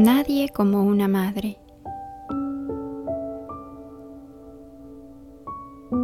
nadie como una madre.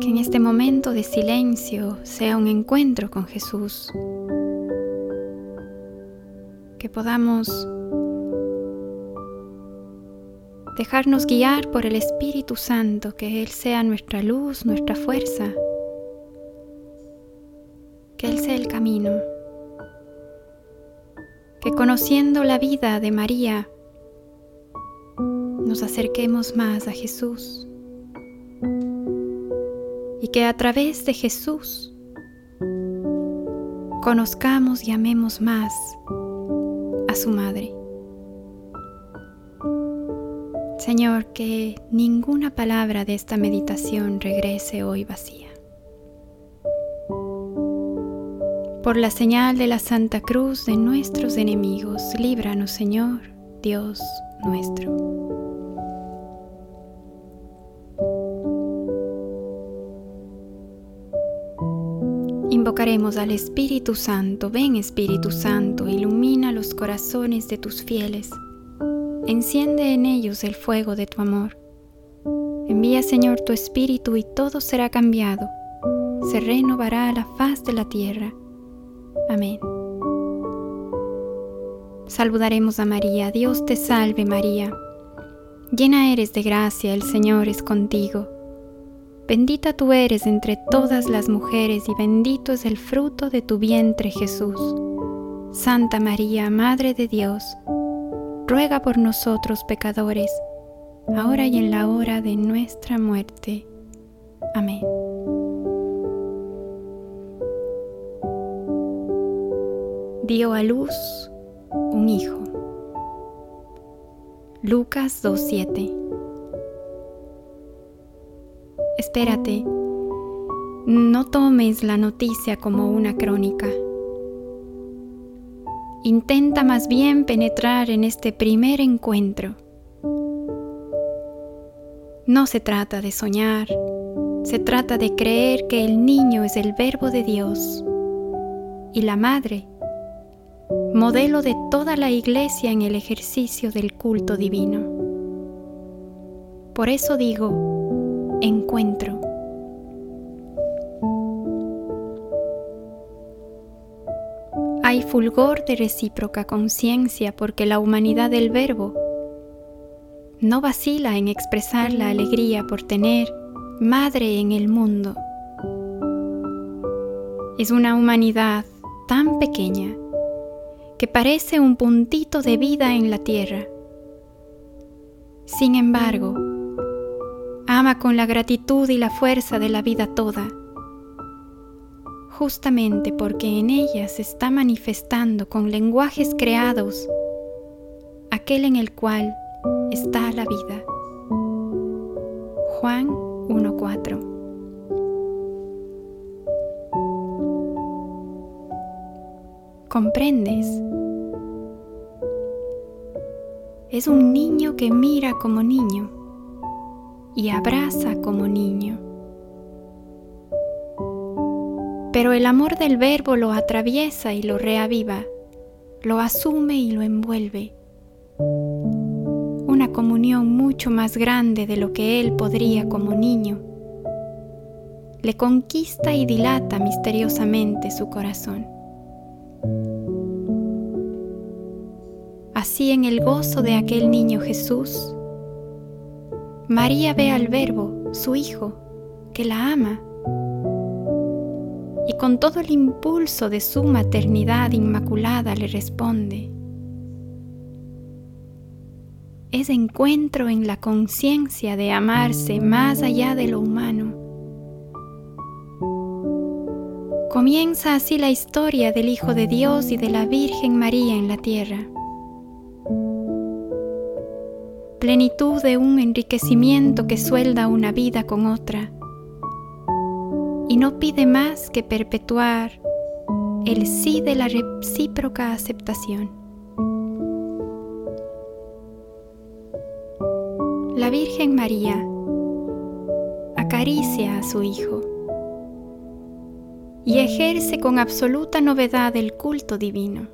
Que en este momento de silencio sea un encuentro con Jesús. Que podamos dejarnos guiar por el Espíritu Santo, que Él sea nuestra luz, nuestra fuerza, que Él sea el camino, que conociendo la vida de María, nos acerquemos más a Jesús y que a través de Jesús conozcamos y amemos más a su Madre. Señor, que ninguna palabra de esta meditación regrese hoy vacía. Por la señal de la Santa Cruz de nuestros enemigos, líbranos, Señor, Dios nuestro. Invocaremos al Espíritu Santo. Ven Espíritu Santo, ilumina los corazones de tus fieles Enciende en ellos el fuego de tu amor. Envía, Señor, tu Espíritu y todo será cambiado. Se renovará la faz de la tierra. Amén. Saludaremos a María. Dios te salve María. Llena eres de gracia, el Señor es contigo. Bendita tú eres entre todas las mujeres y bendito es el fruto de tu vientre Jesús. Santa María, Madre de Dios, ruega por nosotros pecadores, ahora y en la hora de nuestra muerte. Amén. Dio a luz un hijo. Lucas 2.7 Espérate, no tomes la noticia como una crónica Intenta más bien penetrar en este primer encuentro. No se trata de soñar, se trata de creer que el niño es el verbo de Dios y la madre, modelo de toda la iglesia en el ejercicio del culto divino. Por eso digo, encuentro. Hay fulgor de recíproca conciencia porque la humanidad del Verbo no vacila en expresar la alegría por tener madre en el mundo. Es una humanidad tan pequeña que parece un puntito de vida en la tierra. Sin embargo, ama con la gratitud y la fuerza de la vida toda justamente porque en ella se está manifestando con lenguajes creados aquel en el cual está la vida. Juan 1.4 ¿Comprendes? Es un niño que mira como niño y abraza como niño pero el amor del verbo lo atraviesa y lo reaviva, lo asume y lo envuelve. Una comunión mucho más grande de lo que él podría como niño. Le conquista y dilata misteriosamente su corazón. Así en el gozo de aquel niño Jesús, María ve al Verbo, su Hijo, que la ama y con todo el impulso de su maternidad inmaculada le responde. Es encuentro en la conciencia de amarse más allá de lo humano. Comienza así la historia del Hijo de Dios y de la Virgen María en la tierra. Plenitud de un enriquecimiento que suelda una vida con otra y no pide más que perpetuar el sí de la recíproca aceptación. La Virgen María acaricia a su Hijo y ejerce con absoluta novedad el culto divino.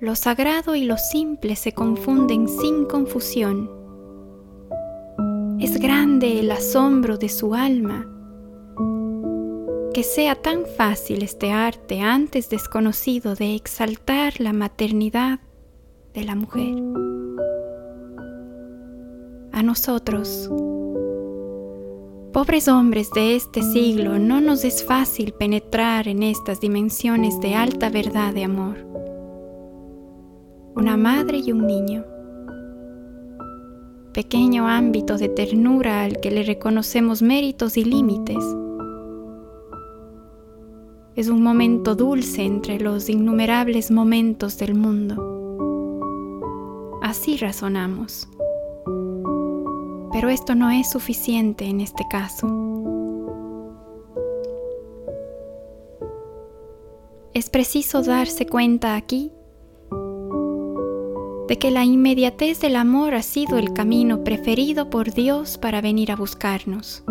Lo sagrado y lo simple se confunden sin confusión. Es grande el asombro de su alma. Que sea tan fácil este arte antes desconocido de exaltar la maternidad de la mujer. A nosotros, pobres hombres de este siglo, no nos es fácil penetrar en estas dimensiones de alta verdad de amor. Una madre y un niño pequeño ámbito de ternura al que le reconocemos méritos y límites. Es un momento dulce entre los innumerables momentos del mundo. Así razonamos. Pero esto no es suficiente en este caso. Es preciso darse cuenta aquí de que la inmediatez del amor ha sido el camino preferido por Dios para venir a buscarnos.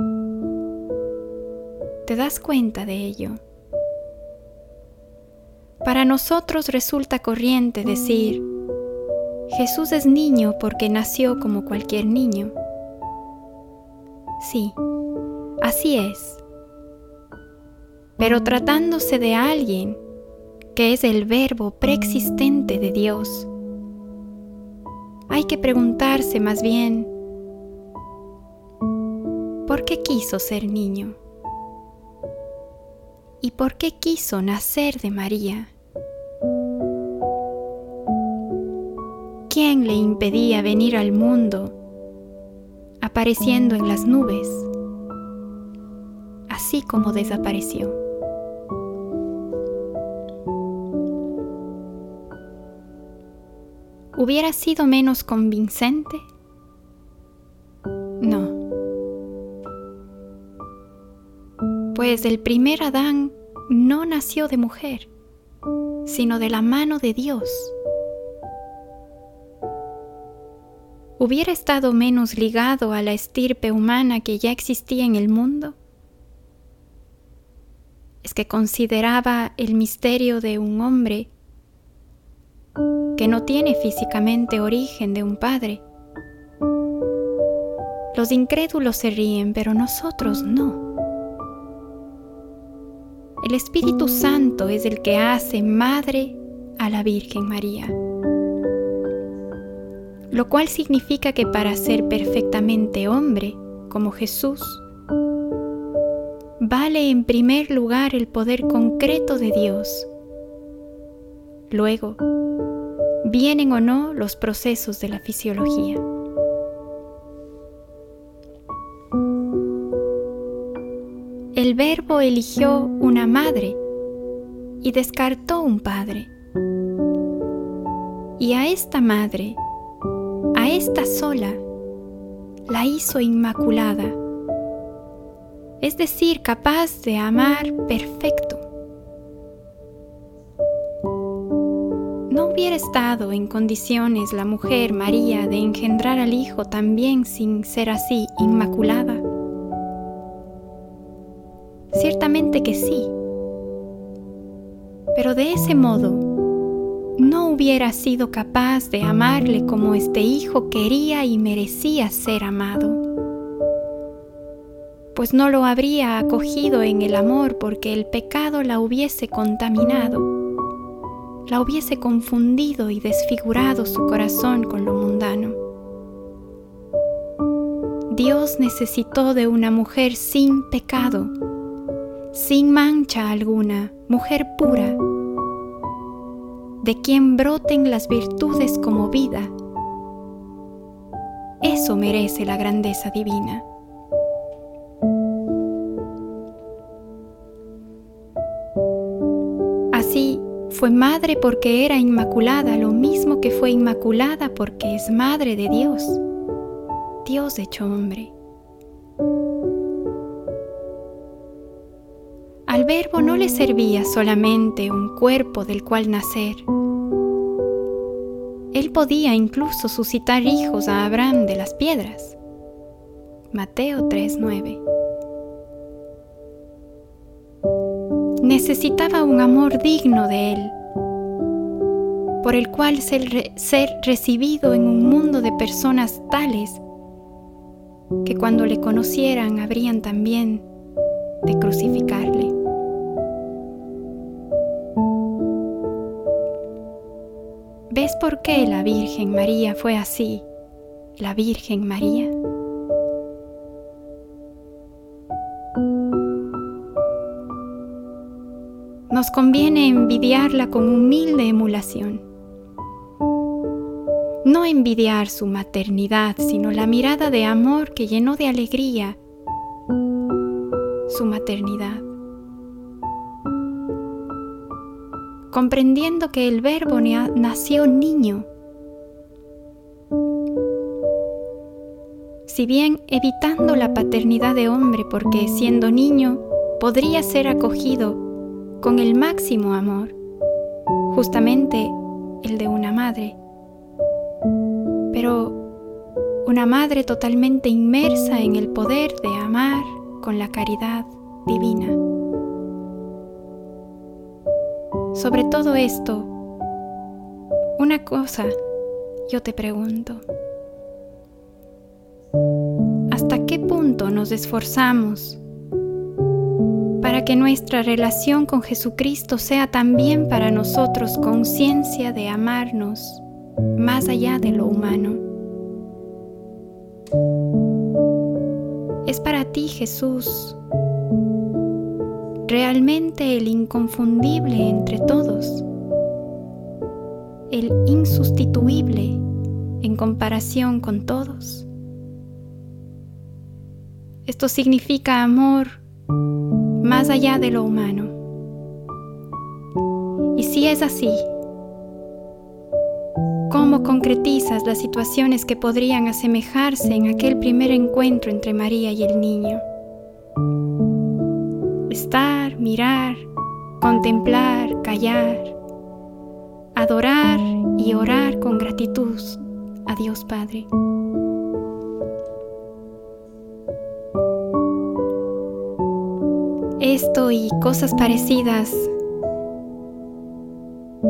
¿Te das cuenta de ello? Para nosotros resulta corriente decir, Jesús es niño porque nació como cualquier niño. Sí, así es. Pero tratándose de alguien que es el verbo preexistente de Dios, hay que preguntarse más bien, ¿por qué quiso ser niño? ¿Y por qué quiso nacer de María? ¿Quién le impedía venir al mundo apareciendo en las nubes, así como desapareció? ¿Hubiera sido menos convincente? No. Pues el primer Adán no nació de mujer, sino de la mano de Dios. ¿Hubiera estado menos ligado a la estirpe humana que ya existía en el mundo? Es que consideraba el misterio de un hombre que no tiene físicamente origen de un padre. Los incrédulos se ríen, pero nosotros no. El Espíritu Santo es el que hace madre a la Virgen María, lo cual significa que para ser perfectamente hombre, como Jesús, vale en primer lugar el poder concreto de Dios. Luego, vienen o no los procesos de la fisiología. El verbo eligió una madre y descartó un padre. Y a esta madre, a esta sola, la hizo inmaculada, es decir, capaz de amar perfecto. Estado en condiciones la mujer María de engendrar al Hijo también sin ser así inmaculada? Ciertamente que sí. Pero de ese modo, no hubiera sido capaz de amarle como este Hijo quería y merecía ser amado, pues no lo habría acogido en el amor porque el pecado la hubiese contaminado la hubiese confundido y desfigurado su corazón con lo mundano. Dios necesitó de una mujer sin pecado, sin mancha alguna, mujer pura, de quien broten las virtudes como vida. Eso merece la grandeza divina. Fue madre porque era inmaculada, lo mismo que fue inmaculada porque es madre de Dios. Dios hecho hombre. Al verbo no le servía solamente un cuerpo del cual nacer. Él podía incluso suscitar hijos a Abraham de las piedras. Mateo 3:9. Necesitaba un amor digno de él, por el cual ser, ser recibido en un mundo de personas tales que cuando le conocieran habrían también de crucificarle. ¿Ves por qué la Virgen María fue así? La Virgen María. Nos conviene envidiarla con humilde emulación. No envidiar su maternidad, sino la mirada de amor que llenó de alegría su maternidad. Comprendiendo que el verbo nació niño, si bien evitando la paternidad de hombre porque siendo niño podría ser acogido con el máximo amor, justamente el de una madre. Pero una madre totalmente inmersa en el poder de amar con la caridad divina. Sobre todo esto, una cosa yo te pregunto. ¿Hasta qué punto nos esforzamos para que nuestra relación con Jesucristo sea también para nosotros conciencia de amarnos más allá de lo humano. Es para ti, Jesús, realmente el inconfundible entre todos, el insustituible en comparación con todos. Esto significa amor más allá de lo humano. Y si es así, ¿cómo concretizas las situaciones que podrían asemejarse en aquel primer encuentro entre María y el niño? Estar, mirar, contemplar, callar, adorar y orar con gratitud a Dios Padre. Esto y cosas parecidas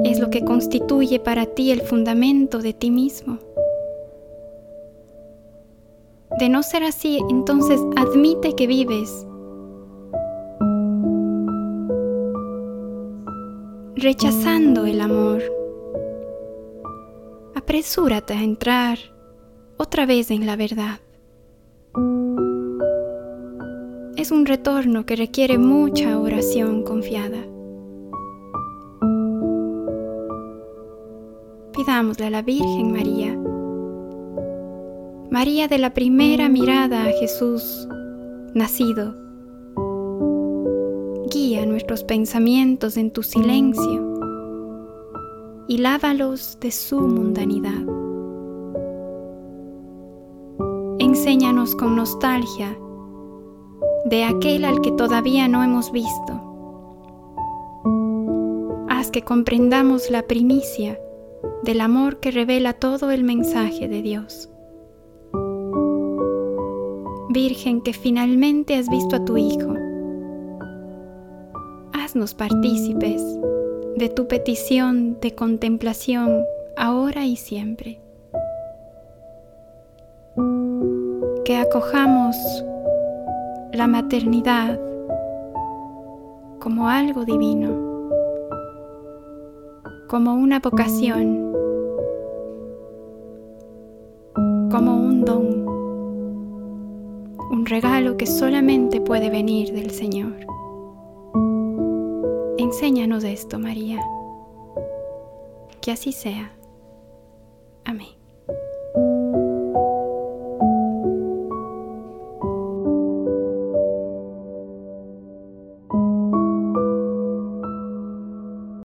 es lo que constituye para ti el fundamento de ti mismo. De no ser así, entonces admite que vives rechazando el amor. Apresúrate a entrar otra vez en la verdad. Es un retorno que requiere mucha oración confiada. Pidámosle a la Virgen María, María de la primera mirada a Jesús nacido, guía nuestros pensamientos en tu silencio y lávalos de su mundanidad. Enséñanos con nostalgia de aquel al que todavía no hemos visto. Haz que comprendamos la primicia del amor que revela todo el mensaje de Dios. Virgen que finalmente has visto a tu Hijo, haznos partícipes de tu petición de contemplación ahora y siempre. Que acojamos la maternidad como algo divino, como una vocación, como un don, un regalo que solamente puede venir del Señor. Enséñanos esto, María. Que así sea. Amén.